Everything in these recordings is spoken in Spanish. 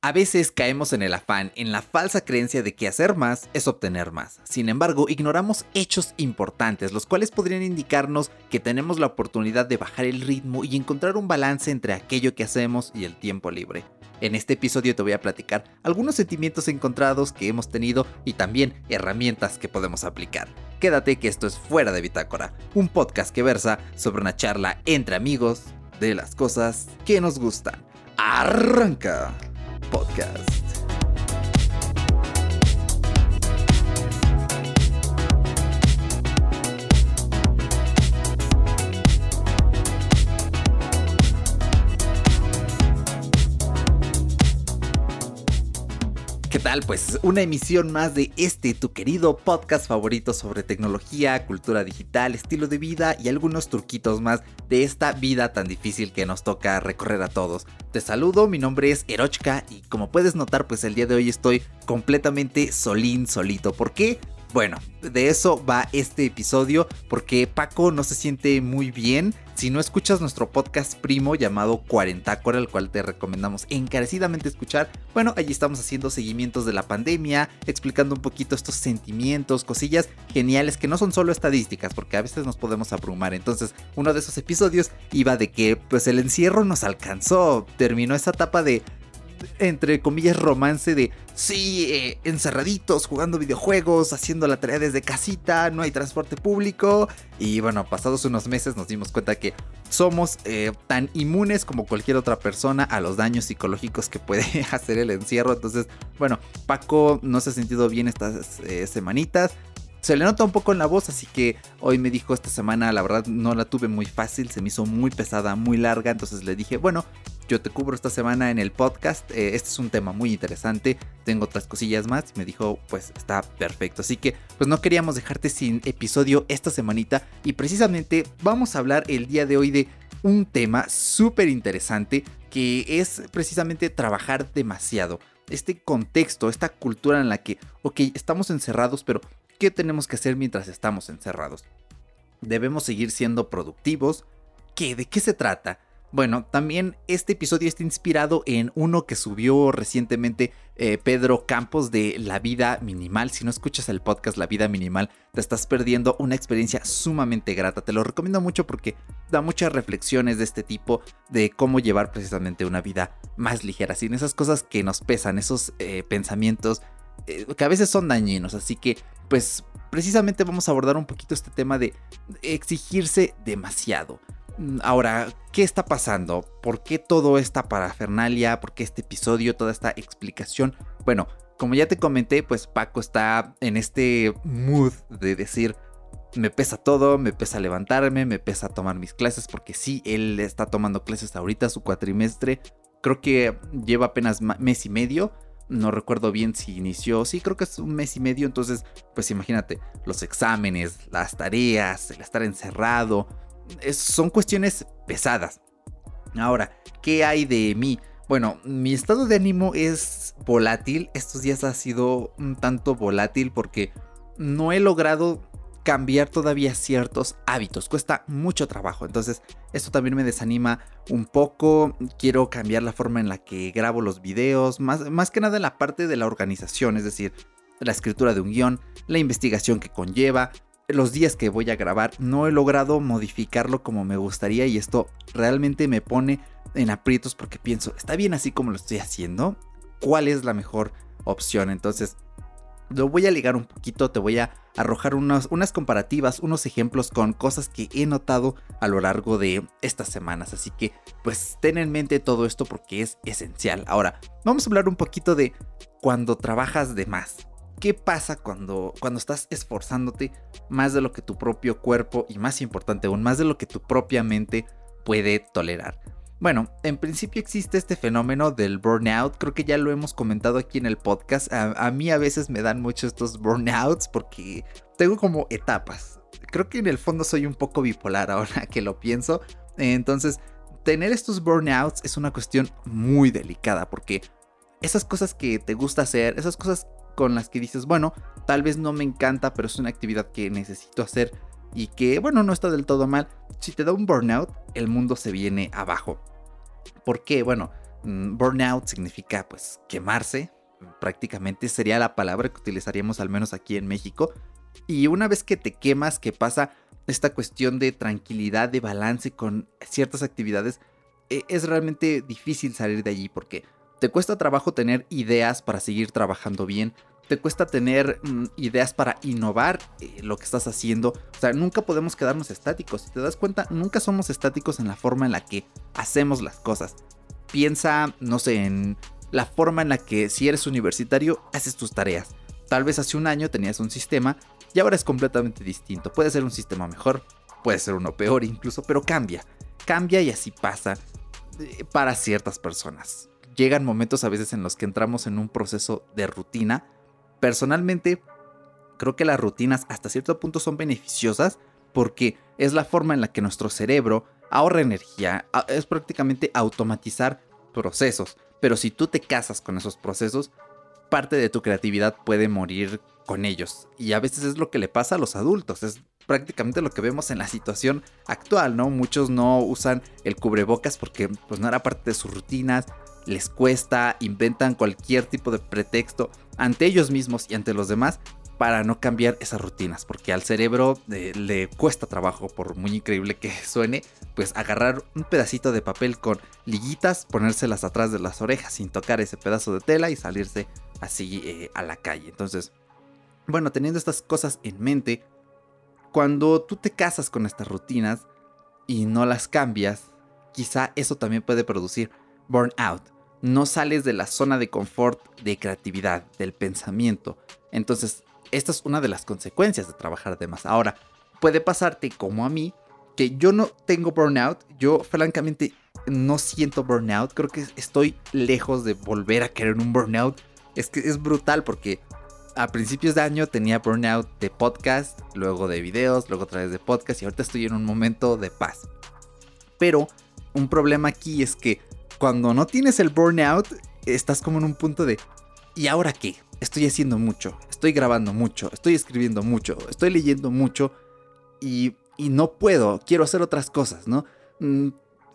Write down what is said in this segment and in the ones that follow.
A veces caemos en el afán, en la falsa creencia de que hacer más es obtener más. Sin embargo, ignoramos hechos importantes, los cuales podrían indicarnos que tenemos la oportunidad de bajar el ritmo y encontrar un balance entre aquello que hacemos y el tiempo libre. En este episodio te voy a platicar algunos sentimientos encontrados que hemos tenido y también herramientas que podemos aplicar. Quédate que esto es Fuera de Bitácora, un podcast que versa sobre una charla entre amigos de las cosas que nos gustan. ¡Arranca! Podcast. Pues una emisión más de este, tu querido podcast favorito sobre tecnología, cultura digital, estilo de vida y algunos truquitos más de esta vida tan difícil que nos toca recorrer a todos. Te saludo, mi nombre es Erochka y como puedes notar pues el día de hoy estoy completamente solín solito. ¿Por qué? Bueno, de eso va este episodio porque Paco no se siente muy bien. Si no escuchas nuestro podcast primo llamado Cuarentácora, el cual te recomendamos encarecidamente escuchar, bueno, allí estamos haciendo seguimientos de la pandemia, explicando un poquito estos sentimientos, cosillas geniales que no son solo estadísticas, porque a veces nos podemos abrumar. Entonces, uno de esos episodios iba de que pues el encierro nos alcanzó, terminó esa etapa de entre comillas, romance de, sí, eh, encerraditos, jugando videojuegos, haciendo la tarea desde casita, no hay transporte público. Y bueno, pasados unos meses nos dimos cuenta que somos eh, tan inmunes como cualquier otra persona a los daños psicológicos que puede hacer el encierro. Entonces, bueno, Paco no se ha sentido bien estas eh, semanitas. Se le nota un poco en la voz, así que hoy me dijo esta semana, la verdad no la tuve muy fácil, se me hizo muy pesada, muy larga, entonces le dije, bueno, yo te cubro esta semana en el podcast. Eh, este es un tema muy interesante. Tengo otras cosillas más. Me dijo, pues está perfecto. Así que, pues no queríamos dejarte sin episodio esta semanita. Y precisamente vamos a hablar el día de hoy de un tema súper interesante que es precisamente trabajar demasiado. Este contexto, esta cultura en la que, ok, estamos encerrados, pero ¿qué tenemos que hacer mientras estamos encerrados? ¿Debemos seguir siendo productivos? ¿Qué? ¿De qué se trata? Bueno, también este episodio está inspirado en uno que subió recientemente eh, Pedro Campos de La Vida Minimal. Si no escuchas el podcast La Vida Minimal, te estás perdiendo una experiencia sumamente grata. Te lo recomiendo mucho porque da muchas reflexiones de este tipo de cómo llevar precisamente una vida más ligera, sin esas cosas que nos pesan, esos eh, pensamientos eh, que a veces son dañinos. Así que, pues, precisamente vamos a abordar un poquito este tema de exigirse demasiado. Mm, ahora, ¿qué está pasando? ¿Por qué todo esta parafernalia? ¿Por qué este episodio? Toda esta explicación. Bueno, como ya te comenté, pues Paco está en este mood de decir, me pesa todo, me pesa levantarme, me pesa tomar mis clases, porque sí, él está tomando clases ahorita, su cuatrimestre. Creo que lleva apenas mes y medio. No recuerdo bien si inició, sí, creo que es un mes y medio. Entonces, pues imagínate, los exámenes, las tareas, el estar encerrado, son cuestiones pesadas. Ahora, ¿qué hay de mí? Bueno, mi estado de ánimo es volátil. Estos días ha sido un tanto volátil porque no he logrado cambiar todavía ciertos hábitos. Cuesta mucho trabajo. Entonces, esto también me desanima un poco. Quiero cambiar la forma en la que grabo los videos. Más, más que nada en la parte de la organización. Es decir, la escritura de un guion, la investigación que conlleva, los días que voy a grabar no he logrado modificarlo como me gustaría y esto realmente me pone en aprietos porque pienso, ¿está bien así como lo estoy haciendo? ¿Cuál es la mejor opción? Entonces, lo voy a ligar un poquito, te voy a arrojar unas comparativas, unos ejemplos con cosas que he notado a lo largo de estas semanas. Así que, pues, ten en mente todo esto porque es esencial. Ahora, vamos a hablar un poquito de cuando trabajas de más. ¿Qué pasa cuando, cuando estás esforzándote más de lo que tu propio cuerpo y más importante aún, más de lo que tu propia mente puede tolerar? Bueno, en principio existe este fenómeno del burnout, creo que ya lo hemos comentado aquí en el podcast, a, mí a veces me dan mucho estos burnouts porque tengo como etapas, creo que en el fondo soy un poco bipolar ahora que lo pienso, entonces tener estos burnouts es una cuestión muy delicada porque esas cosas que te gusta hacer, esas cosas con las que dices, bueno, tal vez no me encanta, pero es una actividad que necesito hacer y que, bueno, no está del todo mal. Si te da un burnout, el mundo se viene abajo. ¿Por qué? Bueno, Mm, burnout significa pues quemarse, prácticamente sería la palabra que utilizaríamos al menos aquí en México. Y una vez que te quemas, que pasa esta cuestión de tranquilidad, de balance con ciertas actividades, e, es realmente difícil salir de allí porque te cuesta trabajo tener ideas para seguir trabajando bien, te cuesta tener mm, ideas para innovar eh, lo que estás haciendo. O sea, nunca podemos quedarnos estáticos. Si te das cuenta, nunca somos estáticos en la forma en la que hacemos las cosas. Piensa, no sé, en la forma en la que si eres universitario haces tus tareas. Tal vez hace un año tenías un sistema y ahora es completamente distinto. Puede ser un sistema mejor, puede ser uno peor incluso, pero cambia. Cambia y así pasa eh, para ciertas personas. Llegan momentos a veces en los que entramos en un proceso de rutina. Personalmente, creo que las rutinas hasta cierto punto son beneficiosas porque es la forma en la que nuestro cerebro ahorra energía, es prácticamente automatizar procesos. Pero si tú te casas con esos procesos, parte de tu creatividad puede morir con ellos. Y a veces es lo que le pasa a los adultos. Es prácticamente lo que vemos en la situación actual, ¿no? Muchos no usan el cubrebocas porque pues no era parte de sus rutinas, les cuesta, inventan cualquier tipo de pretexto ante ellos mismos y ante los demás para no cambiar esas rutinas, porque al cerebro eh, le cuesta trabajo, por muy increíble que suene, pues agarrar un pedacito de papel con liguitas, ponérselas atrás de las orejas sin tocar ese pedazo de tela y salirse así eh, a la calle. Entonces, bueno, teniendo estas cosas en mente, cuando tú te casas con estas rutinas y no las cambias, quizá eso también puede producir burnout. No sales de la zona de confort de creatividad, del pensamiento. Entonces esta es una de las consecuencias de trabajar de más. Ahora, puede pasarte como a mí, que yo no tengo burnout, yo francamente no siento burnout, creo que estoy lejos de volver a querer un burnout. Es que es brutal porque a principios de año tenía burnout de podcast, luego de videos, luego otra vez de podcast y ahorita estoy en un momento de paz. Pero un problema aquí es que cuando no tienes el burnout, estás como en un punto de ¿y ahora qué? Estoy haciendo mucho, estoy grabando mucho, estoy escribiendo mucho, estoy leyendo mucho y, no puedo, quiero hacer otras cosas, ¿no? Mm,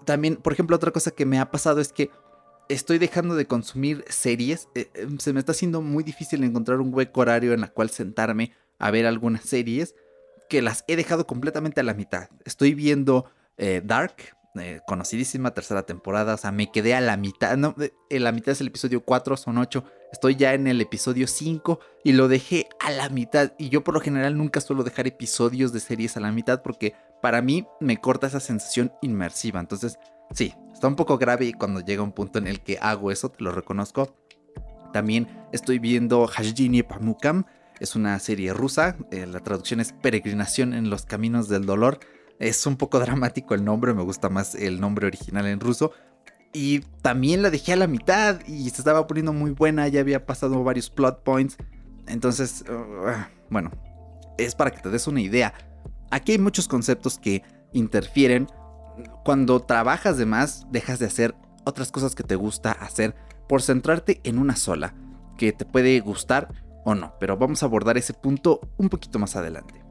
también, por ejemplo, otra cosa que me ha pasado es que estoy dejando de consumir series. Eh, eh, se me está haciendo muy difícil encontrar un hueco horario en la cual sentarme a ver algunas series que las he dejado completamente a la mitad. Estoy viendo eh, Dark, eh, conocidísima tercera temporada. O sea, me quedé a la mitad. No, en la mitad es el episodio 4, son 8. Estoy ya en el episodio 5 y lo dejé a la mitad. Y yo por lo general nunca suelo dejar episodios de series a la mitad porque para mí me corta esa sensación inmersiva. Entonces, sí, está un poco grave cuando llega un punto en el que hago eso, te lo reconozco. También estoy viendo Hajjini Pamukam. Es una serie rusa. Eh, la traducción es Peregrinación en los Caminos del Dolor. Es un poco dramático el nombre, me gusta más el nombre original en ruso. Y también la dejé a la mitad y se estaba poniendo muy buena, ya había pasado varios plot points. Entonces, uh, bueno, es para que te des una idea. Aquí hay muchos conceptos que interfieren. Cuando trabajas de más, dejas de hacer otras cosas que te gusta hacer por centrarte en una sola, que te puede gustar o no, pero vamos a abordar ese punto un poquito más adelante.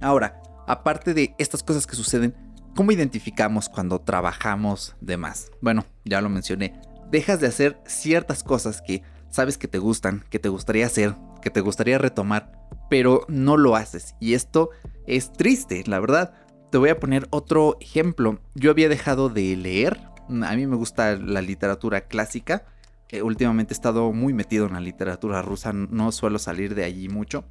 Ahora, aparte de estas cosas que suceden, ¿cómo identificamos cuando trabajamos de más? Bueno, ya lo mencioné, dejas de hacer ciertas cosas que sabes que te gustan, que te gustaría hacer, que te gustaría retomar, pero no lo haces. Y esto es triste, la verdad. Te voy a poner otro ejemplo. Yo había dejado de leer. A mí me gusta la literatura clásica. Eh, últimamente he estado muy metido en la literatura rusa. No suelo salir de allí mucho.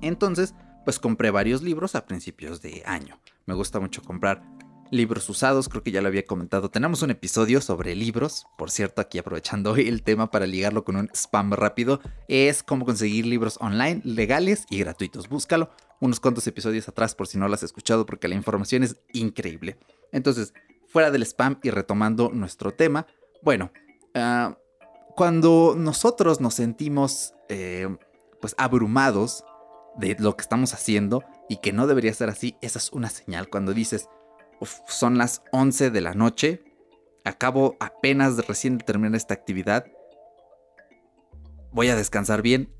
Entonces, pues compré varios libros a principios de año. Me gusta mucho comprar libros usados, creo que ya lo había comentado. Tenemos un episodio sobre libros, por cierto, aquí aprovechando el tema para ligarlo con un spam rápido, es cómo conseguir libros online legales y gratuitos. Búscalo unos cuantos episodios atrás por si no lo has escuchado porque la información es increíble. Entonces, fuera del spam y retomando nuestro tema, bueno, ah, cuando nosotros nos sentimos eh, pues abrumados de lo que estamos haciendo y que no debería ser así, esa es una señal. Cuando dices, son las 11 de la noche, acabo apenas de recién de terminar esta actividad, voy a descansar bien.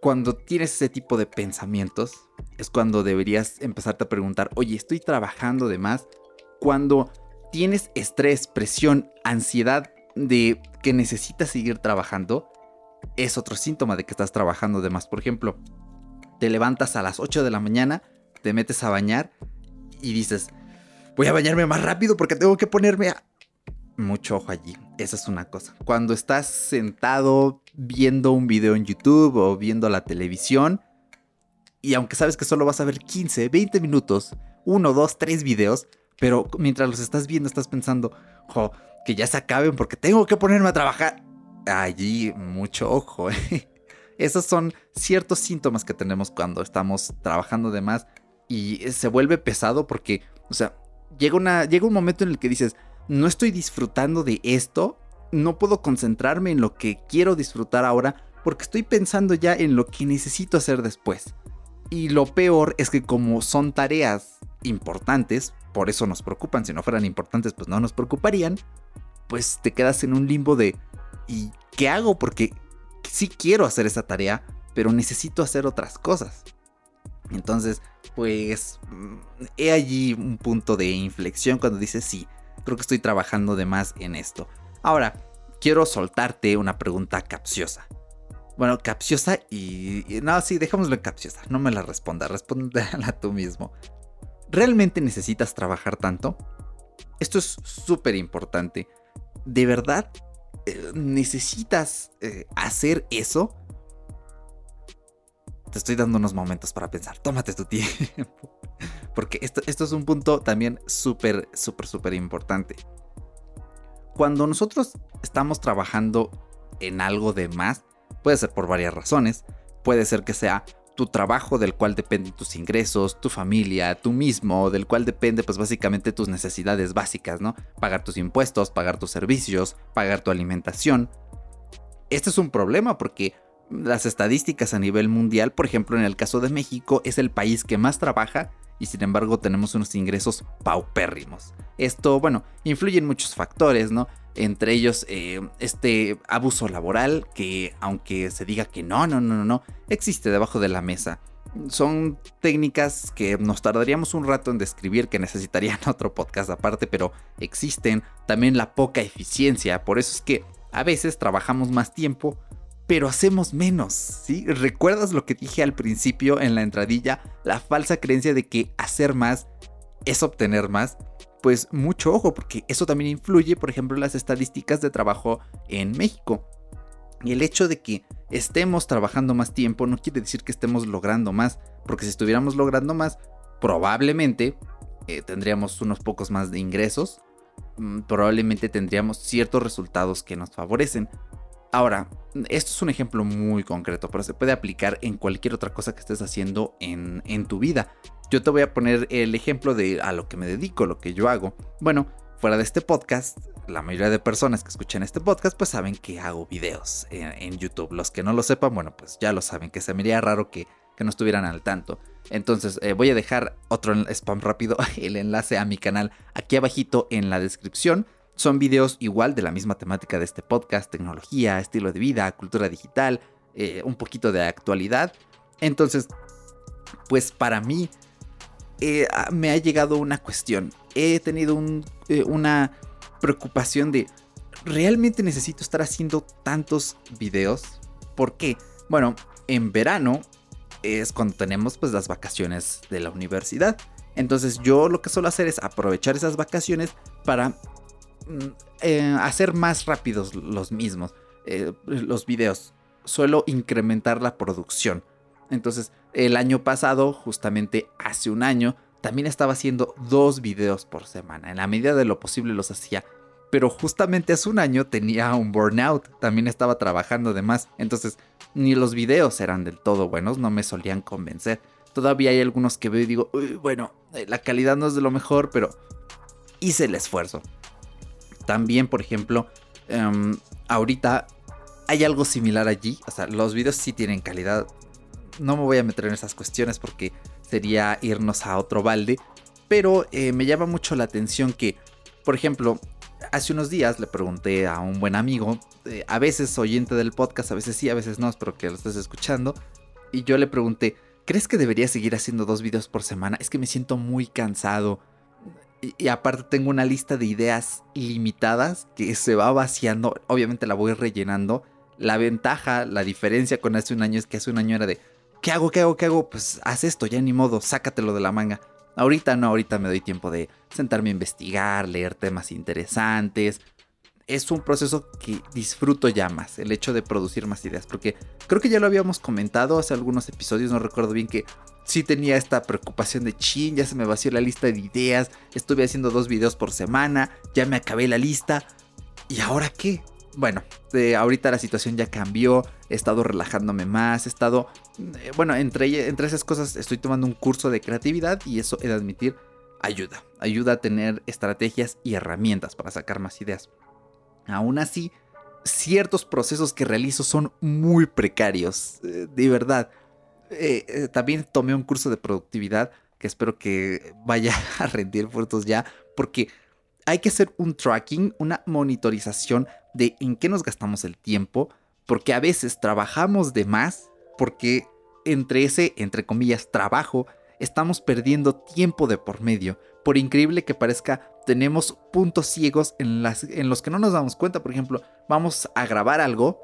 Cuando tienes ese tipo de pensamientos, es cuando deberías empezarte a preguntar, oye, estoy trabajando de más. Cuando tienes estrés, presión, ansiedad de que necesitas seguir trabajando, es otro síntoma de que estás trabajando de más. Por ejemplo, te levantas a las 8 de la mañana, te metes a bañar y dices, voy a bañarme más rápido porque tengo que ponerme a... Mucho ojo allí, esa es una cosa. Cuando estás sentado viendo un video en YouTube o viendo la televisión, y aunque sabes que solo vas a ver 15, 20 minutos, 1, 2, 3 videos, pero mientras los estás viendo estás pensando, jo, que ya se acaben porque tengo que ponerme a trabajar. Allí, mucho ojo. ¿eh? Esos son ciertos síntomas que tenemos cuando estamos trabajando de más y se vuelve pesado porque, o sea, llega, llega un momento en el que dices, no estoy disfrutando de esto, no puedo concentrarme en lo que quiero disfrutar ahora porque estoy pensando ya en lo que necesito hacer después. Y lo peor es que como son tareas importantes, por eso nos preocupan, si no fueran importantes pues no nos preocuparían, pues te quedas en un limbo de ¿y qué hago? Porque sí quiero hacer esa tarea, pero necesito hacer otras cosas. Entonces, pues mm, he allí un punto de inflexión cuando dices sí, creo que estoy trabajando de más en esto. Ahora, quiero soltarte una pregunta capciosa. Bueno, capciosa y... No, sí, dejémoslo en capciosa. No me la responda, respóndela tú mismo. ¿Realmente necesitas trabajar tanto? Esto es súper importante. ¿De verdad necesitas eh, hacer eso? Te estoy dando unos momentos para pensar. Tómate tu tiempo. Porque esto, esto es un punto también súper, súper, súper importante. Cuando nosotros estamos trabajando en algo de más, puede ser por varias razones. Puede ser que sea tu trabajo del cual dependen tus ingresos, tu familia, tú mismo, del cual depende pues básicamente tus necesidades básicas, ¿no? Pagar tus impuestos, pagar tus servicios, pagar tu alimentación. Este es un problema porque las estadísticas a nivel mundial, por ejemplo en el caso de México, es el país que más trabaja y sin embargo tenemos unos ingresos paupérrimos. Esto, bueno, influye en muchos factores, ¿no? Entre ellos eh, este abuso laboral que aunque se diga que no, no, no, no, no, existe debajo de la mesa. Son técnicas que nos tardaríamos un rato en describir, que necesitarían otro podcast aparte, pero existen. También la poca eficiencia, por eso es que a veces trabajamos más tiempo pero hacemos menos, ¿sí? ¿Recuerdas lo que dije al principio en la entradilla? La falsa creencia de que hacer más es obtener más. Pues mucho ojo, porque eso también influye, por ejemplo, en las estadísticas de trabajo en México. Y el hecho de que estemos trabajando más tiempo no quiere decir que estemos logrando más, porque si estuviéramos logrando más, probablemente eh, tendríamos unos pocos más de ingresos, mm, probablemente tendríamos ciertos resultados que nos favorecen. Ahora, esto es un ejemplo muy concreto, pero se puede aplicar en cualquier otra cosa que estés haciendo en, tu vida. Yo te voy a poner el ejemplo de a lo que me dedico, lo que yo hago. Bueno, fuera de este podcast, la mayoría de personas que escuchan este podcast pues saben que hago videos en, YouTube. Los que no lo sepan, bueno, pues ya lo saben, que se me haría raro que, no estuvieran al tanto. Entonces eh, voy a dejar otro spam rápido, el enlace a mi canal aquí abajito en la descripción. Son videos igual de la misma temática de este podcast, tecnología, estilo de vida, cultura digital, eh, un poquito de actualidad. Entonces, pues para mí eh, me ha llegado una cuestión. He tenido eh, una preocupación de, ¿realmente necesito estar haciendo tantos videos? ¿Por qué? Bueno, en verano es cuando tenemos pues las vacaciones de la universidad. Entonces yo lo que suelo hacer es aprovechar esas vacaciones para Mm, eh, hacer más rápidos los mismos, los videos. Suelo incrementar la producción. Entonces, el año pasado, justamente hace un año, también estaba haciendo dos videos por semana. En la medida de lo posible los hacía. Pero justamente hace un año tenía un burnout. También estaba trabajando de más. Entonces, ni los videos eran del todo buenos. No me solían convencer. Todavía hay algunos que veo y digo, bueno, eh, la calidad no es de lo mejor, pero hice el esfuerzo. También, por ejemplo, em, ahorita hay algo similar allí. O sea, los videos sí tienen calidad. No me voy a meter en esas cuestiones porque sería irnos a otro balde. Pero eh, me llama mucho la atención que, por ejemplo, hace unos días le pregunté a un buen amigo, eh, a veces oyente del podcast, a veces sí, a veces no, espero que lo estés escuchando. Y yo le pregunté, ¿crees que debería seguir haciendo dos videos por semana? Es que me siento muy cansado y, aparte tengo una lista de ideas ilimitadas que se va vaciando. Obviamente la voy rellenando. La ventaja, la diferencia con hace un año es que hace un año era de, ¿qué hago? ¿Qué hago? ¿Qué hago? Pues haz esto, ya ni modo, sácatelo de la manga. Ahorita no, ahorita me doy tiempo de sentarme a investigar, leer temas interesantes. Es un proceso que disfruto ya más, el hecho de producir más ideas, porque creo que ya lo habíamos comentado hace algunos episodios, no recuerdo bien que sí tenía esta preocupación de chin, ya se me vació la lista de ideas, estuve haciendo dos videos por semana, ya me acabé la lista. ¿Y ahora qué? Bueno, ahorita la situación ya cambió, he estado relajándome más, he estado, eh, bueno, entre, entre esas cosas estoy tomando un curso de creatividad y eso he de admitir ayuda, ayuda a tener estrategias y herramientas para sacar más ideas. Aún así, ciertos procesos que realizo son muy precarios, eh, de verdad. Eh, eh, también tomé un curso de productividad que espero que vaya a rendir frutos ya, porque hay que hacer un tracking, una monitorización de en qué nos gastamos el tiempo, porque a veces trabajamos de más, porque entre ese, entre comillas, trabajo, estamos perdiendo tiempo de por medio. Por increíble que parezca, tenemos puntos ciegos en, las, en los que no nos damos cuenta. Por ejemplo, vamos a grabar algo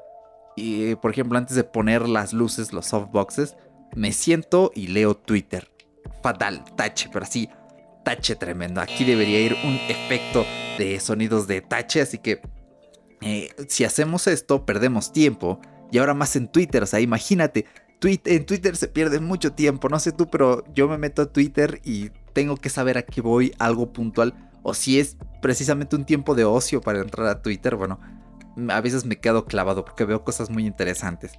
y, por ejemplo, antes de poner las luces, los softboxes, me siento y leo Twitter. Fatal, tache, pero así, tache tremendo. Aquí debería ir un efecto de sonidos de tache, así que eh, si hacemos esto, perdemos tiempo. Y ahora más en Twitter, o sea, imagínate, en Twitter se pierde mucho tiempo, no sé tú, pero yo me meto a Twitter y tengo que saber a qué voy, algo puntual, o si es precisamente un tiempo de ocio para entrar a Twitter, bueno, a veces me quedo clavado porque veo cosas muy interesantes.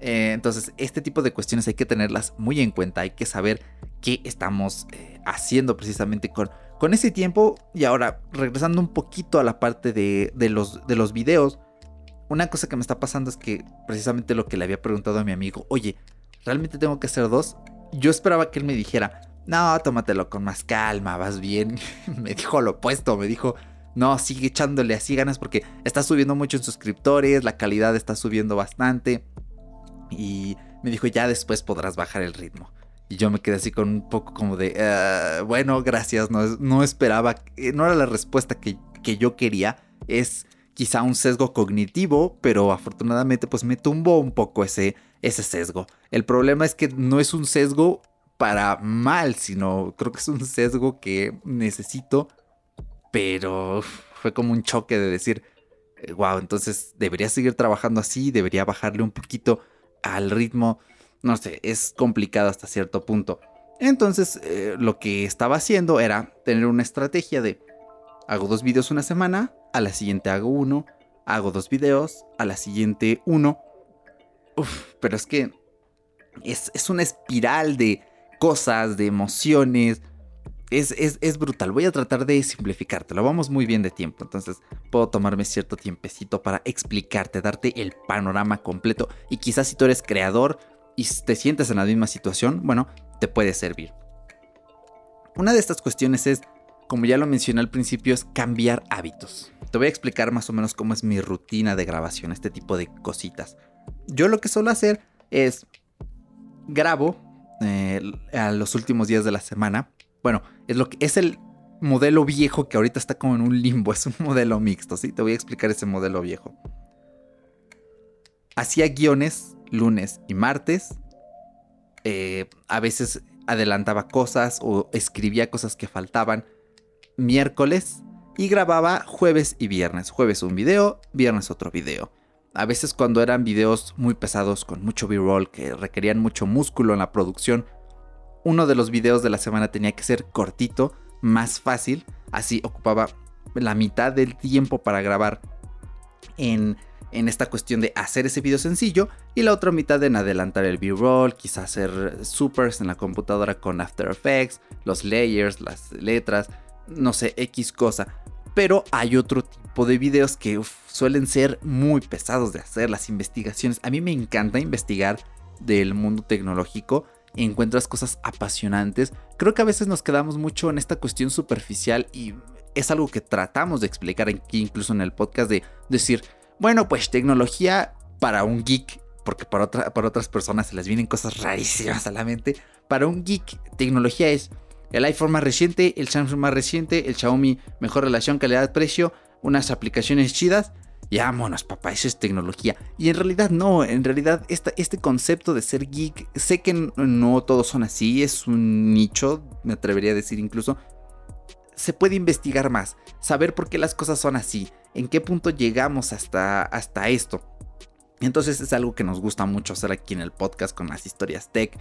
Eh, entonces, este tipo de cuestiones hay que tenerlas muy en cuenta, hay que saber qué estamos eh, haciendo precisamente con, con ese tiempo. Y ahora, regresando un poquito a la parte de, los, de los videos, una cosa que me está pasando es que precisamente lo que le había preguntado a mi amigo, oye, ¿realmente tengo que hacer dos? Yo esperaba que él me dijera, no, tómatelo con más calma, vas bien. me dijo lo opuesto, me dijo, no, sigue echándole así ganas porque está subiendo mucho en suscriptores, la calidad está subiendo bastante. Y me dijo, ya después podrás bajar el ritmo. Y yo me quedé así con un poco como de, ah, bueno, gracias, no, no, esperaba, eh, no era la respuesta que, que yo quería. Es quizá un sesgo cognitivo, pero afortunadamente pues me tumbó un poco ese, ese sesgo. El problema es que no es un sesgo para mal, sino creo que es un sesgo que necesito, pero fue como un choque de decir, wow, entonces debería seguir trabajando así, debería bajarle un poquito al ritmo, no sé, es complicado hasta cierto punto. Entonces, eh, lo que estaba haciendo era tener una estrategia de hago dos videos una semana, a la siguiente hago uno, hago dos videos, a la siguiente uno. Pero es que es, es una espiral de cosas, de emociones. Es, es, es, brutal. Voy a tratar de simplificártelo. Vamos muy bien de tiempo. Entonces puedo tomarme cierto tiempecito para explicarte, darte el panorama completo. Y quizás si tú eres creador y te sientes en la misma situación, bueno, te puede servir. Una de estas cuestiones es, como ya lo mencioné al principio, es cambiar hábitos. Te voy a explicar más o menos cómo es mi rutina de grabación, este tipo de cositas. Yo lo que suelo hacer es grabo eh, a los últimos días de la semana. Bueno, es lo que es el modelo viejo que ahorita está como en un limbo, es un modelo mixto, ¿sí? Te voy a explicar ese modelo viejo. Hacía guiones lunes y martes. Eh, a veces adelantaba cosas o escribía cosas que faltaban miércoles y grababa jueves y viernes. Jueves un video, viernes otro video. A veces cuando eran videos muy pesados con mucho b-roll que requerían mucho músculo en la producción, uno de los videos de la semana tenía que ser cortito, más fácil, así ocupaba la mitad del tiempo para grabar en, en esta cuestión de hacer ese video sencillo y la otra mitad en adelantar el b-roll, quizás hacer supers en la computadora con After Effects, los layers, las letras, no sé, X cosa. Pero hay otro tipo de videos que suelen ser muy pesados de hacer, las investigaciones. A mí me encanta investigar del mundo tecnológico. Encuentras cosas apasionantes. Creo que a veces nos quedamos mucho en esta cuestión superficial y es algo que tratamos de explicar aquí incluso en el podcast de decir, bueno, pues tecnología para un geek, porque para, otra, para otras personas se les vienen cosas rarísimas a la mente. Para un geek, tecnología es el iPhone más reciente, el Samsung más reciente, el Xiaomi mejor relación calidad-precio, unas aplicaciones chidas. Y vámonos, papá, eso es tecnología. Y en realidad no, en realidad este concepto de ser geek, sé que no todos son así, es un nicho, me atrevería a decir incluso. Se puede investigar más, saber por qué las cosas son así, en qué punto llegamos hasta, hasta esto. Entonces es algo que nos gusta mucho hacer aquí en el podcast con las historias tech,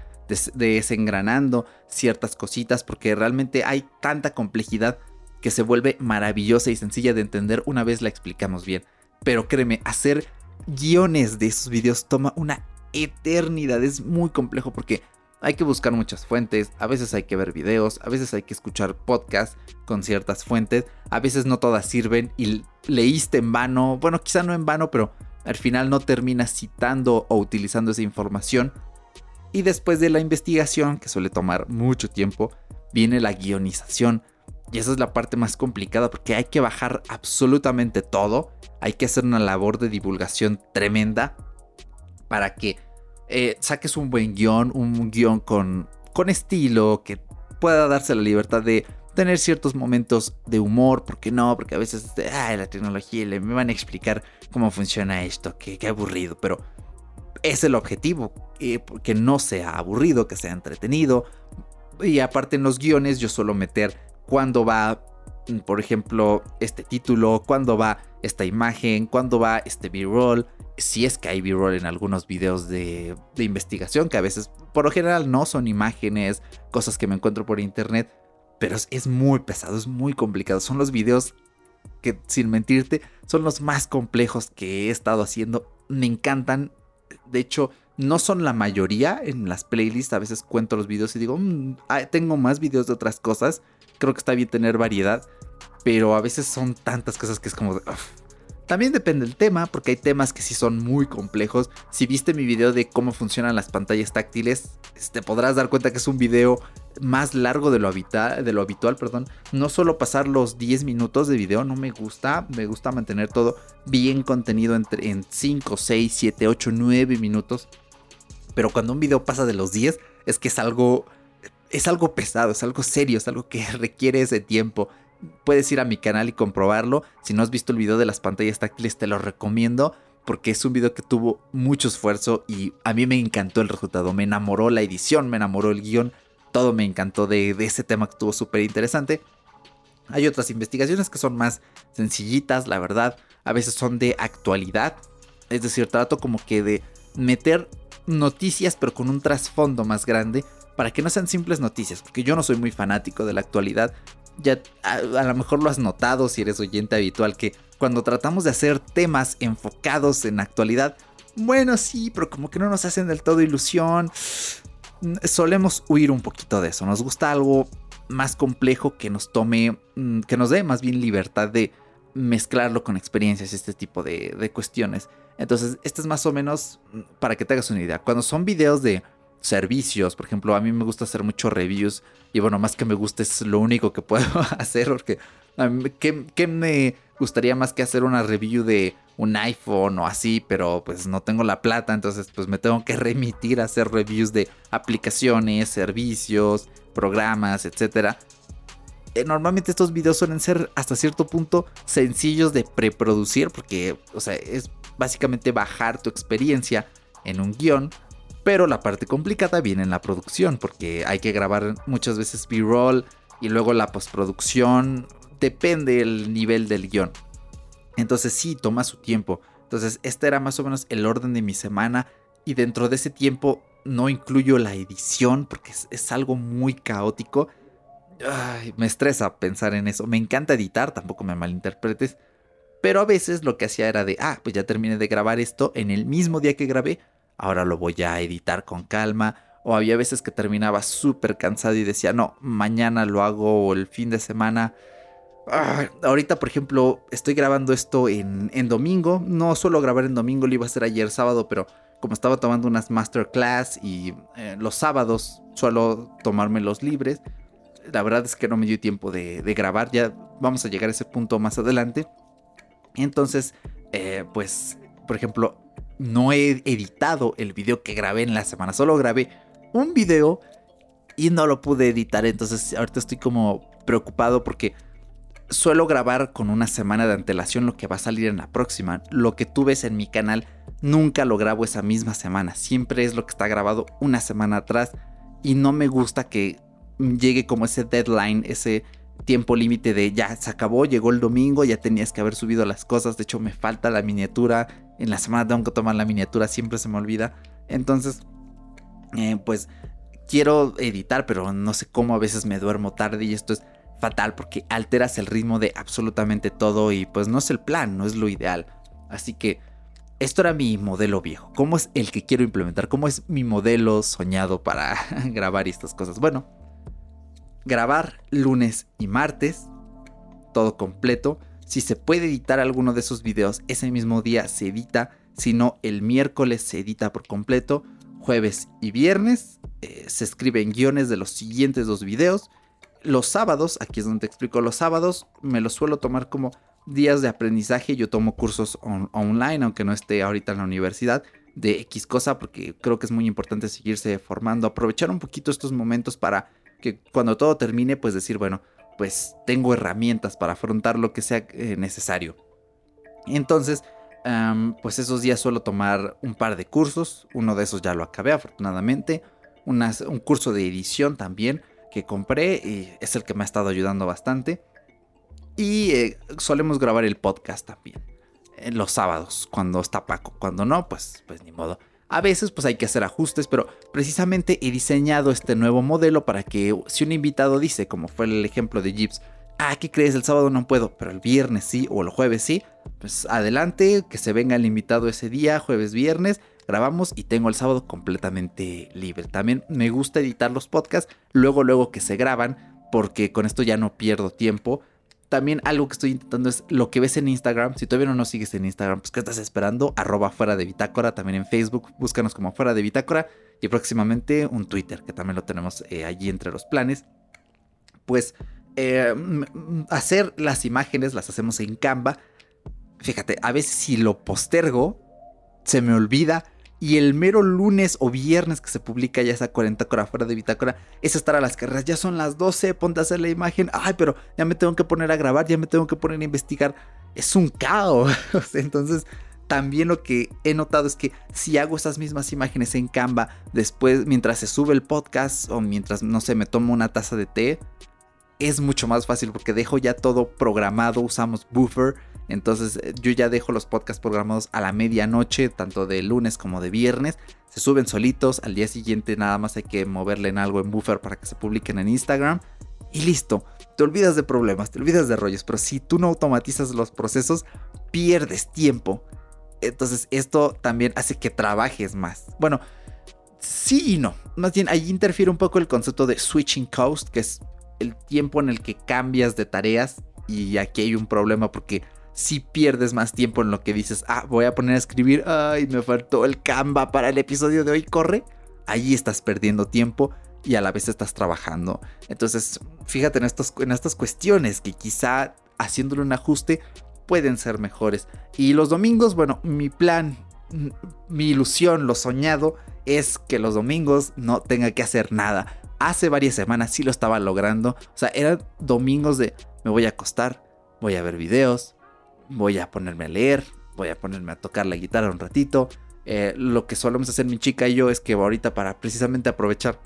desengranando ciertas cositas, porque realmente hay tanta complejidad que se vuelve maravillosa y sencilla de entender una vez la explicamos bien. Pero créeme, hacer guiones de esos videos toma una eternidad. Es muy complejo porque hay que buscar muchas fuentes, a veces hay que ver videos, a veces hay que escuchar podcasts con ciertas fuentes, a veces no todas sirven y leíste en vano, bueno, quizá no en vano, pero al final no terminas citando o utilizando esa información. Y después de la investigación, que suele tomar mucho tiempo, viene la guionización, y esa es la parte más complicada porque hay que bajar absolutamente todo. Hay que hacer una labor de divulgación tremenda para que eh, saques un buen guion, un guion con, con estilo, que pueda darse la libertad de tener ciertos momentos de humor, porque no, porque a veces, ay, la tecnología, me van a explicar cómo funciona esto, qué, aburrido, pero es el objetivo, eh, que no sea aburrido, que sea entretenido. Y aparte en los guiones yo suelo meter cuándo va, mm, por ejemplo, este título, cuándo va esta imagen, cuándo va este B-roll, si es que hay B-roll en algunos videos de, investigación, que a veces, por lo general, no son imágenes, cosas que me encuentro por internet, pero es, muy pesado, es muy complicado. Son los videos que, sin mentirte, son los más complejos que he estado haciendo. Me encantan. De hecho, no son la mayoría en las playlists. A veces cuento los videos y digo, mm, tengo más videos de otras cosas creo que está bien tener variedad, pero a veces son tantas cosas que es como... También depende del tema, porque hay temas que sí son muy complejos. Si viste mi video de cómo funcionan las pantallas táctiles, te este, podrás dar cuenta que es un video más largo de lo, habitual, de lo habitual. Perdón. No solo pasar los 10 minutos de video, no me gusta. Me gusta mantener todo bien contenido entre, en 5, 6, 7, 8, 9 minutos. Pero cuando un video pasa de los 10, es que es algo es algo pesado, es algo serio, es algo que requiere ese tiempo. Puedes ir a mi canal y comprobarlo. Si no has visto el video de las pantallas táctiles, te lo recomiendo porque es un video que tuvo mucho esfuerzo y a mí me encantó el resultado. Me enamoró la edición, me enamoró el guion, todo me encantó de, ese tema que estuvo súper interesante. Hay otras investigaciones que son más sencillitas, la verdad. A veces son de actualidad. Es decir, trato como que de meter noticias pero con un trasfondo más grande para que no sean simples noticias, porque yo no soy muy fanático de la actualidad. Ya a, lo mejor lo has notado si eres oyente habitual que cuando tratamos de hacer temas enfocados en actualidad, bueno, sí, pero como que no nos hacen del todo ilusión. Solemos huir un poquito de eso. Nos gusta algo más complejo que nos tome, mm, que nos dé más bien libertad de mezclarlo con experiencias y este tipo de, de cuestiones. Entonces, este es más o menos mm, para que te hagas una idea. Cuando son videos de servicios. Por ejemplo, a mí me gusta hacer muchos reviews. Y bueno, más que me guste es lo único que puedo hacer. Porque ¿qué, me gustaría más que hacer una review de un iPhone o así? Pero pues no tengo la plata. Entonces pues me tengo que remitir a hacer reviews de aplicaciones, servicios, programas, etc. Eh, normalmente estos videos suelen ser hasta cierto punto sencillos de preproducir. Porque, o sea, es básicamente bajar tu experiencia en un guion pero la parte complicada viene en la producción, porque hay que grabar muchas veces B-roll y luego la postproducción. Depende el nivel del guion. Entonces sí, toma su tiempo. Entonces este era más o menos el orden de mi semana y dentro de ese tiempo no incluyo la edición porque es, algo muy caótico. me estresa pensar en eso. Me encanta editar, tampoco me malinterpretes. Pero a veces lo que hacía era de, ah, pues ya terminé de grabar esto en el mismo día que grabé ahora lo voy a editar con calma. O había veces que terminaba súper cansado y decía, no, mañana lo hago o el fin de semana. ahorita, por ejemplo, estoy grabando esto en, domingo. No suelo grabar en domingo, lo iba a hacer ayer sábado, pero como estaba tomando unas masterclass y eh, los sábados suelo tomarme los libres, la verdad es que no me dio tiempo de, grabar. Ya vamos a llegar a ese punto más adelante. Entonces, eh, pues, por ejemplo, no he editado el video que grabé en la semana, solo grabé un video y no lo pude editar. Entonces ahorita estoy como preocupado porque suelo grabar con una semana de antelación lo que va a salir en la próxima. Lo que tú ves en mi canal nunca lo grabo esa misma semana. Siempre es lo que está grabado una semana atrás. Y no me gusta que llegue como ese deadline, ese tiempo límite de ya se acabó, llegó el domingo, ya tenías que haber subido las cosas. De hecho, me falta la miniatura. En la semana tengo que tomar la miniatura, siempre se me olvida. Entonces, eh, pues quiero editar, pero no sé cómo a veces me duermo tarde y esto es fatal porque alteras el ritmo de absolutamente todo y pues no es el plan, no es lo ideal. Así que esto era mi modelo viejo. ¿Cómo es el que quiero implementar? ¿Cómo es mi modelo soñado para grabar estas cosas? Bueno, grabar lunes y martes, todo completo. Si se puede editar alguno de esos videos, ese mismo día se edita. Si no, el miércoles se edita por completo. Jueves y viernes eh, se escriben guiones de los siguientes dos videos los sábados, aquí es donde te explico, los sábados me los suelo tomar como días de aprendizaje. Yo tomo cursos online, aunque no esté ahorita en la universidad, de X cosa, porque creo que es muy importante seguirse formando, aprovechar un poquito estos momentos para que cuando todo termine, pues decir, bueno, pues tengo herramientas para afrontar lo que sea eh, necesario. Entonces, pues esos días suelo tomar un par de cursos, uno de esos ya lo acabé afortunadamente, un curso de edición también que compré y es el que me ha estado ayudando bastante. Y eh, solemos grabar el podcast también. En los sábados, cuando está Paco. Cuando no, pues, pues ni modo. A veces pues hay que hacer ajustes, pero precisamente he diseñado este nuevo modelo para que si un invitado dice, como fue el ejemplo de Gibbs, ah, ¿qué crees? El sábado no puedo, pero el viernes sí o el jueves sí, pues adelante, que se venga el invitado ese día, jueves, viernes, grabamos y tengo el sábado completamente libre. También me gusta editar los podcasts luego, luego que se graban, porque con esto ya no pierdo tiempo. También algo que estoy intentando es lo que ves en Instagram. Si todavía no nos sigues en Instagram, pues ¿qué estás esperando? Arroba fuera de bitácora. También en Facebook, búscanos como fuera de bitácora. Y próximamente un Twitter, que también lo tenemos eh, allí entre los planes. Pues eh, hacer las imágenes las hacemos en Canva. Fíjate, a veces si lo postergo, se me olvida y el mero lunes o viernes que se publica ya esa 40 cora fuera de bitácora es estar a las carreras. Ya son las 12, ponte a hacer la imagen. Ay, pero ya me tengo que poner a grabar, ya me tengo que poner a investigar. Es un caos. Entonces, también lo que he notado es que si hago esas mismas imágenes en Canva, después, mientras se sube el podcast o mientras, no sé, me tomo una taza de té, es mucho más fácil porque dejo ya todo programado, usamos buffer entonces eh, yo ya dejo los podcasts programados a la medianoche, tanto de lunes como de viernes. Se suben solitos, al día siguiente nada más hay que moverle en algo en buffer para que se publiquen en Instagram. Y listo, te olvidas de problemas, te olvidas de rollos, pero si tú no automatizas los procesos, pierdes tiempo. Entonces esto también hace que trabajes más. Bueno, sí y no. Más bien ahí interfiere un poco el concepto de switching cost, que es el tiempo en el que cambias de tareas. Y aquí hay un problema porque si pierdes más tiempo en lo que dices, ah, voy a poner a escribir, ay, me faltó el Canva para el episodio de hoy, corre. Ahí estás perdiendo tiempo y a la vez estás trabajando. Entonces, fíjate en, en estas cuestiones que quizá haciéndole un ajuste pueden ser mejores. Y los domingos, bueno, mi plan, mi ilusión, lo soñado es que los domingos no tenga que hacer nada. Hace varias semanas sí lo estaba logrando. O sea, eran domingos de me voy a acostar, voy a ver videos, voy a ponerme a leer, voy a ponerme a tocar la guitarra un ratito. Eh, lo que solemos hacer mi chica y yo es que ahorita para precisamente aprovechar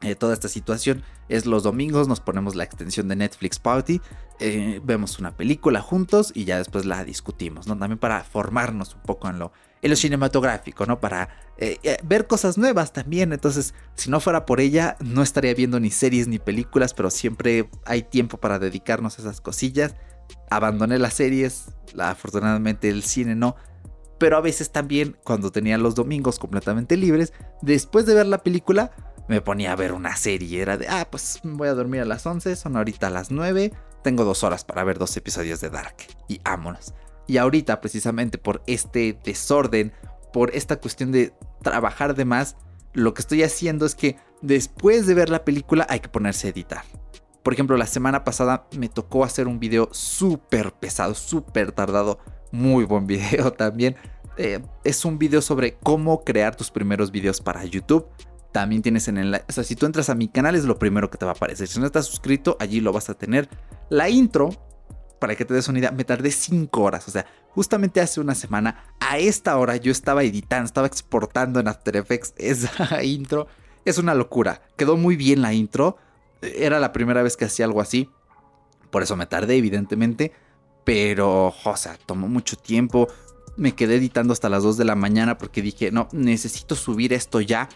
eh, toda esta situación es los domingos nos ponemos la extensión de Netflix Party, eh, vemos una película juntos y ya después la discutimos, ¿no? También para formarnos un poco en lo, en lo cinematográfico, ¿no? Para ver cosas nuevas también. Entonces, si no fuera por ella, no estaría viendo ni series ni películas, pero siempre hay tiempo para dedicarnos a esas cosillas abandoné las series, afortunadamente el cine no, pero a veces también cuando tenía los domingos completamente libres, después de ver la película, me ponía a ver una serie, era de, ah, pues voy a dormir a las 11, son ahorita las 9, tengo dos horas para ver dos episodios de Dark y ámonos. Y ahorita precisamente por este desorden, por esta cuestión de trabajar de más, lo que estoy haciendo es que después de ver la película hay que ponerse a editar. Por ejemplo, la semana pasada me tocó hacer un video súper pesado, súper tardado. Muy buen video también. Eh, es un video sobre cómo crear tus primeros videos para YouTube. también tienes en el... O sea, si tú entras a mi canal es lo primero que te va a aparecer. Si no estás suscrito, allí lo vas a tener. La intro, para que te des una idea, me tardé 5 horas. O sea, justamente hace una semana, a esta hora yo estaba editando, estaba exportando en After Effects esa intro. Es una locura. Quedó muy bien la intro. Era la primera vez que hacía algo así. Por eso me tardé, evidentemente. Pero, o sea, tomó mucho tiempo. Me quedé editando hasta las 2 de la mañana porque dije, no, necesito subir esto ya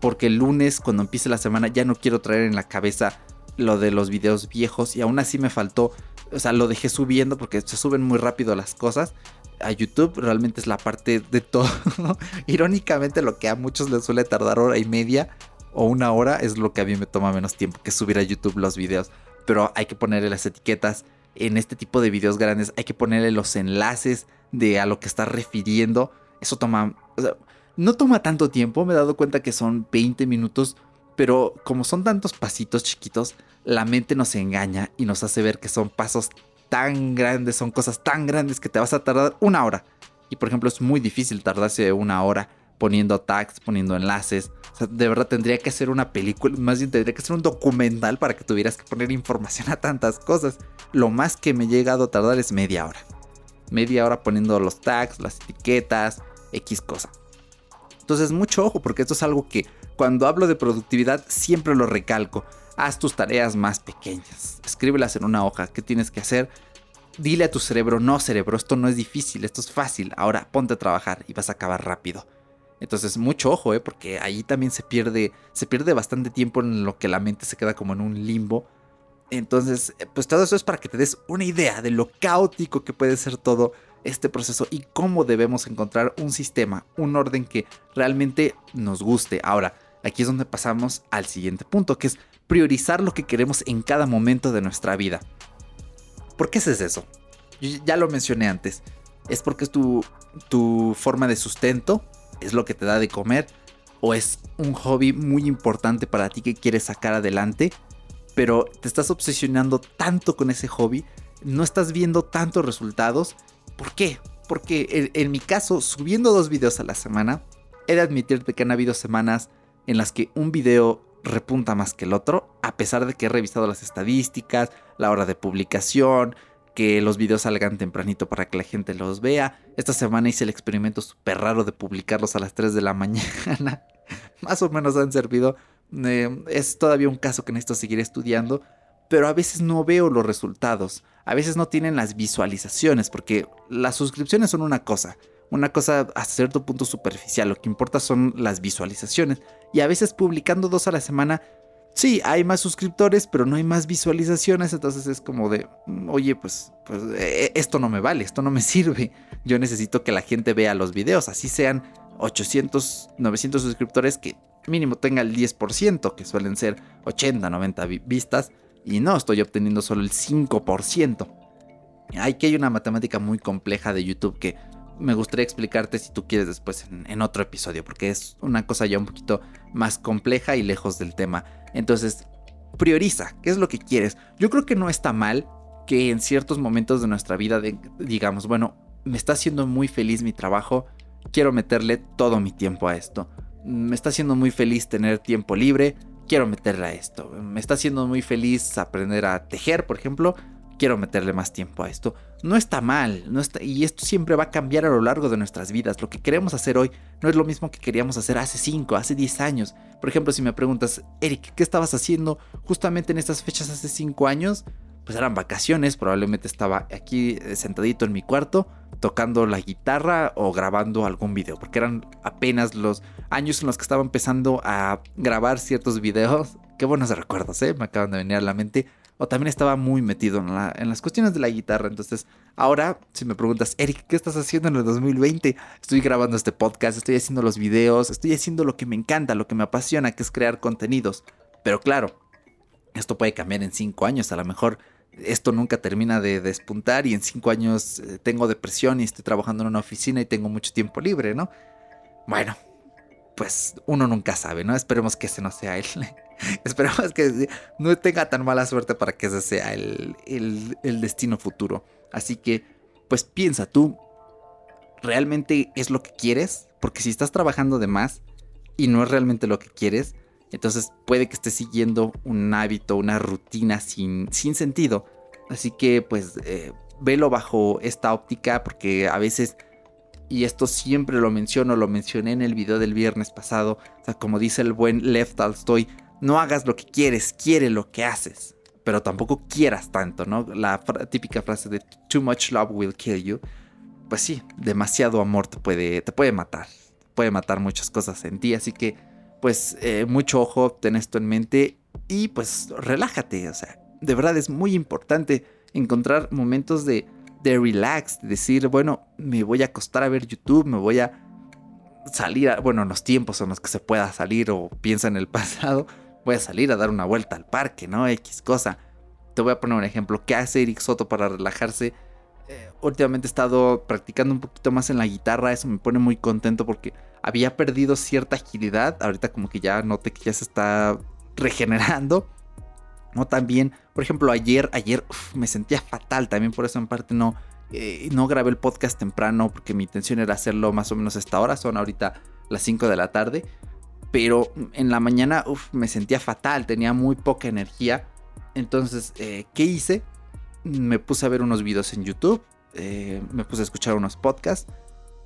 porque el lunes cuando empiece la semana ya no quiero traer en la cabeza lo de los videos viejos y aún así me faltó, o sea, lo dejé subiendo porque se suben muy rápido las cosas. A YouTube realmente es la parte de todo. Irónicamente lo que a muchos les suele tardar hora y media o una hora es lo que a mí me toma menos tiempo que subir a YouTube los videos. Pero hay que ponerle las etiquetas en este tipo de videos grandes, hay que ponerle los enlaces de a lo que está refiriendo. Eso toma, no toma tanto tiempo, me he dado cuenta que son 20 minutos, pero como son tantos pasitos chiquitos, la mente nos engaña y nos hace ver que son pasos tan grandes, son cosas tan grandes que te vas a tardar una hora. Y por ejemplo es muy difícil tardarse una hora poniendo tags, poniendo enlaces. De verdad tendría que hacer una película, más bien tendría que ser un documental para que tuvieras que poner información a tantas cosas. Lo más que me he llegado a tardar es media hora. Media hora poniendo los tags, las etiquetas, X cosa. Entonces, mucho ojo, porque esto es algo que cuando hablo de productividad siempre lo recalco. Haz tus tareas más pequeñas. Escríbelas en una hoja. ¿Qué tienes que hacer? Dile a tu cerebro, no cerebro, esto no es difícil, esto es fácil. Ahora ponte a trabajar y vas a acabar rápido. Entonces, mucho ojo, ¿eh? porque ahí también se pierde, se pierde bastante tiempo en lo que la mente se queda como en un limbo. Entonces, eh, pues todo eso es para que te des una idea de lo caótico que puede ser todo este proceso y cómo debemos encontrar un sistema, un orden que realmente nos guste. Ahora, aquí es donde pasamos al siguiente punto, que es priorizar lo que queremos en cada momento de nuestra vida. ¿Por qué haces eso? ya lo mencioné antes. Es porque es tu, tu forma de sustento, es lo que te da de comer, o es un hobby muy importante para ti que quieres sacar adelante, pero te estás obsesionando tanto con ese hobby, no estás viendo tantos resultados ¿Por qué? Porque en, mi caso, subiendo dos videos a la semana, he de admitirte que han habido semanas en las que un video repunta más que el otro, a pesar de que he revisado las estadísticas, la hora de publicación, que los videos salgan tempranito para que la gente los vea. Esta semana hice el experimento súper raro de publicarlos a las 3 de la mañana. más o menos han servido. Eh, es todavía un caso que necesito seguir estudiando, pero a veces no veo los resultados a veces no tienen las visualizaciones, porque las suscripciones son una cosa, una cosa a cierto punto superficial, lo que importa son las visualizaciones. Y a veces publicando dos a la semana, sí, hay más suscriptores, pero no hay más visualizaciones, entonces es como de, mm, oye, pues, pues eh, esto no me vale, esto no me sirve. Yo necesito que la gente vea los videos, así sean 800, 900 suscriptores que mínimo tenga el 10%, que suelen ser 80, 90 vistas y no estoy obteniendo solo el 5%. Hay que hay una matemática muy compleja de YouTube que me gustaría explicarte si tú quieres después en, otro episodio, porque es una cosa ya un poquito más compleja y lejos del tema. Entonces, prioriza, ¿qué es lo que quieres? Yo creo que no está mal que en ciertos momentos de nuestra vida digamos, bueno, me está haciendo muy feliz mi trabajo, quiero meterle todo mi tiempo a esto. Me está haciendo muy feliz tener tiempo libre, quiero meterle a esto. Me está haciendo muy feliz aprender a tejer, por ejemplo. Quiero meterle más tiempo a esto. No está mal, no está, y esto siempre va a cambiar a lo largo de nuestras vidas. Lo que queremos hacer hoy no es lo mismo que queríamos hacer hace 5, hace 10 años. Por ejemplo, si me preguntas, Eric, ¿qué estabas haciendo justamente en estas fechas hace 5 años? Pues eran vacaciones, probablemente estaba aquí eh, sentadito en mi cuarto tocando la guitarra o grabando algún video, porque eran apenas los años en los que estaba empezando a grabar ciertos videos. Qué buenos recuerdos, ¿eh? Me acaban de venir a la mente. O también estaba muy metido en, las cuestiones de la guitarra. Entonces, ahora, si me preguntas, Eric, ¿qué estás haciendo en el 2020? Estoy grabando este podcast, estoy haciendo los videos, estoy haciendo lo que me encanta, lo que me apasiona, que es crear contenidos. Pero claro, esto puede cambiar en cinco años. A lo mejor esto nunca termina de despuntar y en cinco años eh, tengo depresión y estoy trabajando en una oficina y tengo mucho tiempo libre, ¿no? Bueno, pues uno nunca sabe, ¿no? Esperemos que ese no sea él. Esperemos que no tenga tan mala suerte para que ese sea el, el destino futuro. Así que, pues piensa tú, ¿realmente es lo que quieres? Porque si estás trabajando de más, y no es realmente lo que quieres, entonces puede que estés siguiendo un hábito, una rutina sin, sin sentido. Así que pues eh, velo bajo esta óptica porque a veces, y esto siempre lo menciono, lo mencioné en el video del viernes pasado, o sea, como dice el buen Lev Tolstoy, no hagas lo que quieres, quiere lo que haces, pero tampoco quieras tanto, ¿no? La típica frase de too much love will kill you. Pues sí, demasiado amor te puede, te puede matar, puede matar muchas cosas en ti, así que pues eh, mucho ojo, ten esto en mente y pues relájate, o sea, de verdad es muy importante encontrar momentos de, de relax, decir, bueno, me voy a acostar a ver YouTube, me voy a salir, a, bueno, los tiempos en los que se pueda salir o piensa en el pasado, voy a salir a dar una vuelta al parque, ¿no? X cosa. Te voy a poner un ejemplo. ¿Qué hace Eric Soto para relajarse? Eh, últimamente he estado practicando un poquito más en la guitarra, eso me pone muy contento porque había perdido cierta agilidad, ahorita como que ya noté que ya se está regenerando. No también, por ejemplo, ayer, ayer me sentía fatal, también por eso en parte no, eh, no grabé el podcast temprano porque mi intención era hacerlo más o menos a esta hora, son ahorita las 5 de la tarde. Pero en la mañana me sentía fatal, tenía muy poca energía. Entonces, eh, ¿qué hice? Me puse a ver unos videos en YouTube, eh, me puse a escuchar unos podcasts,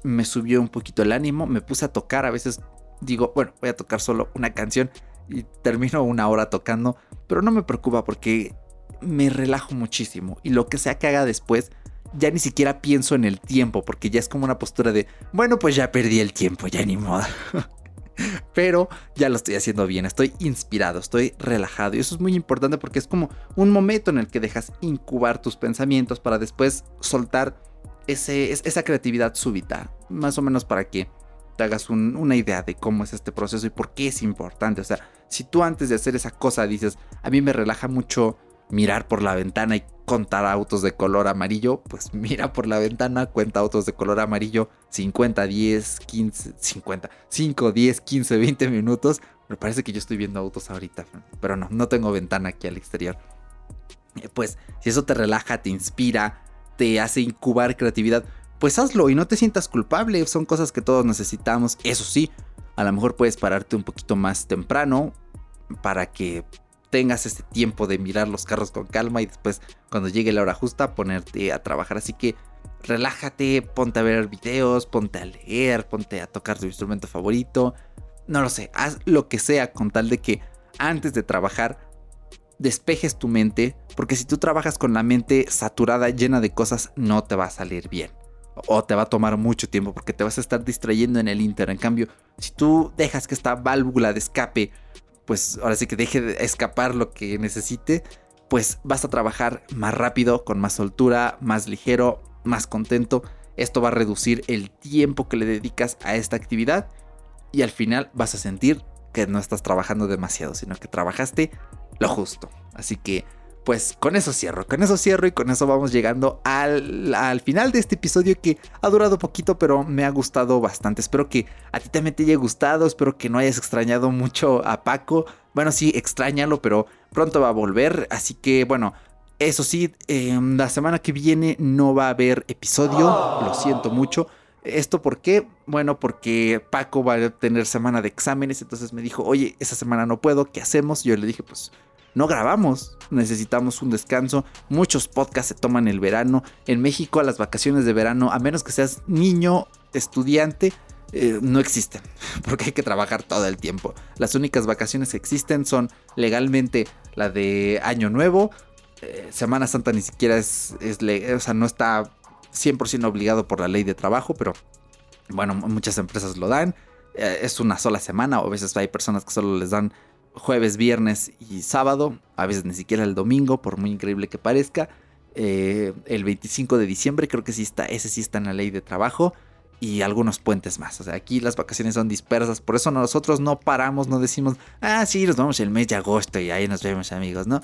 me subió un poquito el ánimo, me puse a tocar, a veces digo, bueno, voy a tocar solo una canción y termino una hora tocando, pero no me preocupa porque me relajo muchísimo y lo que sea que haga después, ya ni siquiera pienso en el tiempo porque ya es como una postura de, bueno, pues ya perdí el tiempo, ya ni modo. pero ya lo estoy haciendo bien, estoy inspirado, estoy relajado y eso es muy importante porque es como un momento en el que dejas incubar tus pensamientos para después soltar ese, esa creatividad súbita, más o menos para que te hagas una idea de cómo es este proceso y por qué es importante. O sea, si tú antes de hacer esa cosa dices, a mí me relaja mucho mirar por la ventana y contar autos de color amarillo, pues mira por la ventana, cuenta autos de color amarillo 50, 10, 15, 50, 5, 10, 15, 20 minutos. Me parece que yo estoy viendo autos ahorita, pero no, no tengo ventana aquí al exterior. Eh, pues si eso te relaja, te inspira, te hace incubar creatividad, pues hazlo y no te sientas culpable. Son cosas que todos necesitamos. Eso sí, a lo mejor puedes pararte un poquito más temprano para que tengas este tiempo de mirar los carros con calma y después cuando llegue la hora justa ponerte a trabajar. Así que relájate, ponte a ver videos, ponte a leer, ponte a tocar tu instrumento favorito. No lo sé, haz lo que sea con tal de que antes de trabajar despejes tu mente, porque si tú trabajas con la mente saturada, llena de cosas, no te va a salir bien o te va a tomar mucho tiempo porque te vas a estar distrayendo en el Inter. En cambio, si tú dejas que esta válvula de escape, pues ahora sí que deje de escapar lo que necesite, pues vas a trabajar más rápido, con más soltura, más ligero, más contento. Esto va a reducir el tiempo que le dedicas a esta actividad y al final vas a sentir que no estás trabajando demasiado, sino que trabajaste lo justo. Así que pues con eso cierro, con eso cierro y con eso vamos llegando al, final de este episodio que ha durado poquito pero me ha gustado bastante. Espero que a ti también te haya gustado, espero que no hayas extrañado mucho a Paco. Bueno, sí, extrañalo, pero pronto va a volver, así que bueno, eso sí, em, la semana que viene no va a haber episodio, lo siento mucho. ¿Esto por qué? Bueno, porque Paco va a tener semana de exámenes, entonces me dijo, oye, esa semana no puedo, ¿qué hacemos? Yo le dije, pues no grabamos, necesitamos un descanso. Muchos podcasts se toman el verano. En México, las vacaciones de verano, a menos que seas niño, estudiante, eh, no existen, porque hay que trabajar todo el tiempo. Las únicas vacaciones que existen son legalmente la de Año Nuevo. Eh, Semana Santa ni siquiera es, es o sea, no está 100% obligado por la ley de trabajo, pero bueno, muchas empresas lo dan. Eh, es una sola semana, o a veces hay personas que solo les dan jueves, viernes y sábado, a veces ni siquiera el domingo, por muy increíble que parezca. Eh, el 25 de diciembre creo que sí está, ese sí está en la ley de trabajo y algunos puentes más. O sea, aquí las vacaciones son dispersas, por eso nosotros no paramos, no decimos, ah, sí, nos vamos el mes de agosto y ahí nos vemos amigos, ¿no?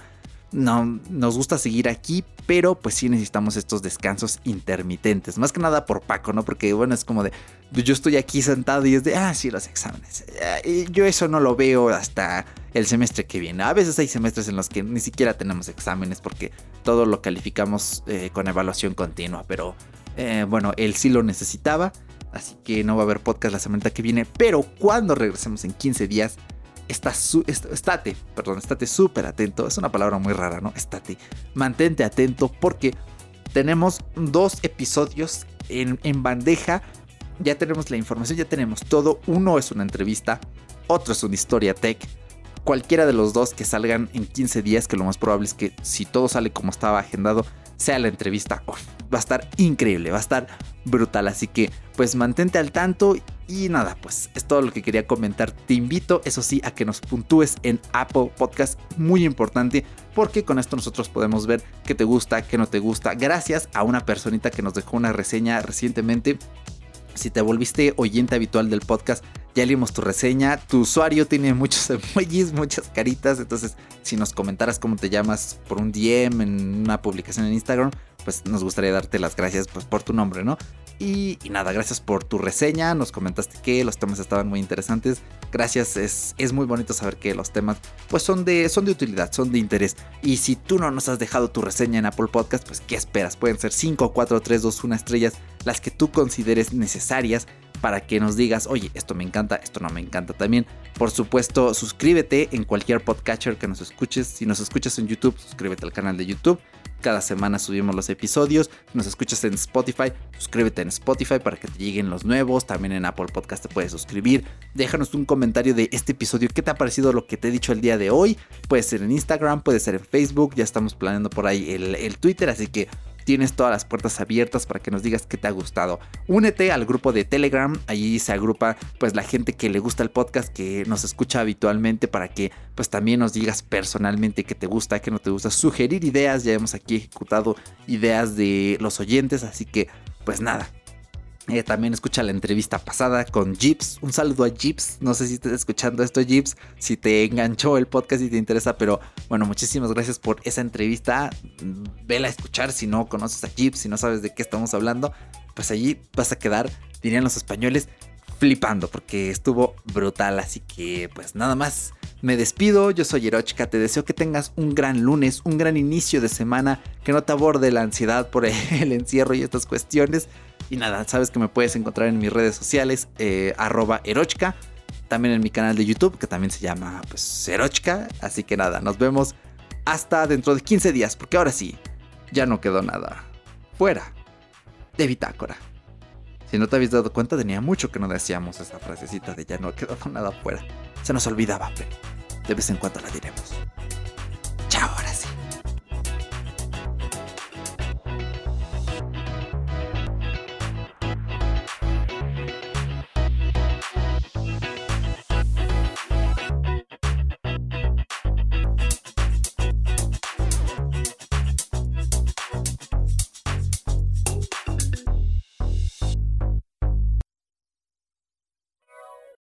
No nos gusta seguir aquí, pero pues sí necesitamos estos descansos intermitentes. Más que nada por Paco, ¿no? Porque bueno, es como de, yo estoy aquí sentado y es de, ah, sí, los exámenes. Y yo eso no lo veo hasta el semestre que viene. A veces hay semestres en los que ni siquiera tenemos exámenes porque todo lo calificamos eh, con evaluación continua, pero eh, bueno, él sí lo necesitaba. Así que no va a haber podcast la semana que viene. Pero cuando regresemos en 15 días, estate, perdón, estate súper atento. Es una palabra muy rara, ¿no? Estate. Mantente atento porque tenemos dos episodios en, en bandeja. Ya tenemos la información, ya tenemos todo. Uno es una entrevista, otro es una historia tech cualquiera de los dos que salgan en 15 días, que lo más probable es que si todo sale como estaba agendado, sea la entrevista. va a estar increíble, va a estar brutal. Así que pues mantente al tanto y nada, pues es todo lo que quería comentar. Te invito, eso sí, a que nos puntúes en Apple Podcast, muy importante, porque con esto nosotros podemos ver qué te gusta, qué no te gusta. Gracias a una personita que nos dejó una reseña recientemente. Si te volviste oyente habitual del podcast, ya leímos tu reseña. Tu usuario tiene muchos emojis, muchas caritas. Entonces, si nos comentaras cómo te llamas por un DM en una publicación en Instagram, pues nos gustaría darte las gracias pues, por tu nombre, ¿no? Y, nada, gracias por tu reseña. Nos comentaste que los temas estaban muy interesantes. Gracias, es, es muy bonito saber que los temas pues son de, son de utilidad, son de interés. Y si tú no nos has dejado tu reseña en Apple Podcast, pues ¿qué esperas? Pueden ser 5, 4, 3, 2, 1 estrellas, las que tú consideres necesarias para que nos digas, oye, esto me encanta, esto no me encanta también. Por supuesto, suscríbete en cualquier podcatcher que nos escuches. Si nos escuchas en YouTube, suscríbete al canal de YouTube. Cada semana subimos los episodios. Nos escuchas en Spotify, suscríbete en Spotify para que te lleguen los nuevos. También en Apple Podcast te puedes suscribir. Déjanos un comentario de este episodio. ¿Qué te ha parecido lo que te he dicho el día de hoy? Puede ser en Instagram, puede ser en Facebook. Ya estamos planeando por ahí el Twitter. Así que tienes todas las puertas abiertas para que nos digas qué te ha gustado. Únete al grupo de Telegram, allí se agrupa pues la gente que le gusta el podcast, que nos escucha habitualmente para que pues también nos digas personalmente qué te gusta, qué no te gusta, sugerir ideas, ya hemos aquí ejecutado ideas de los oyentes, así que pues nada, eh, también escucha la entrevista pasada con Jeeps. Un saludo a Jeeps. No sé si estás escuchando esto, Jeeps. Si te enganchó el podcast y te interesa. Pero bueno, muchísimas gracias por esa entrevista. Vela a escuchar si no conoces a Jeeps, si no sabes de qué estamos hablando. Pues allí vas a quedar, dirían los españoles, flipando. Porque estuvo brutal. Así que pues nada más. Me despido, yo soy Erochka, te deseo que tengas un gran lunes, un gran inicio de semana, que no te aborde la ansiedad por el encierro y estas cuestiones. Y nada, sabes que me puedes encontrar en mis redes sociales, eh, arroba Erochka, también en mi canal de YouTube, que también se llama pues Erochka. Así que nada, nos vemos hasta dentro de 15 días, porque ahora sí, ya no quedó nada fuera de bitácora. Si no te habéis dado cuenta, tenía mucho que no decíamos esa frasecita de ya no quedó nada fuera. Se nos olvidaba, pero de vez en cuando la diremos.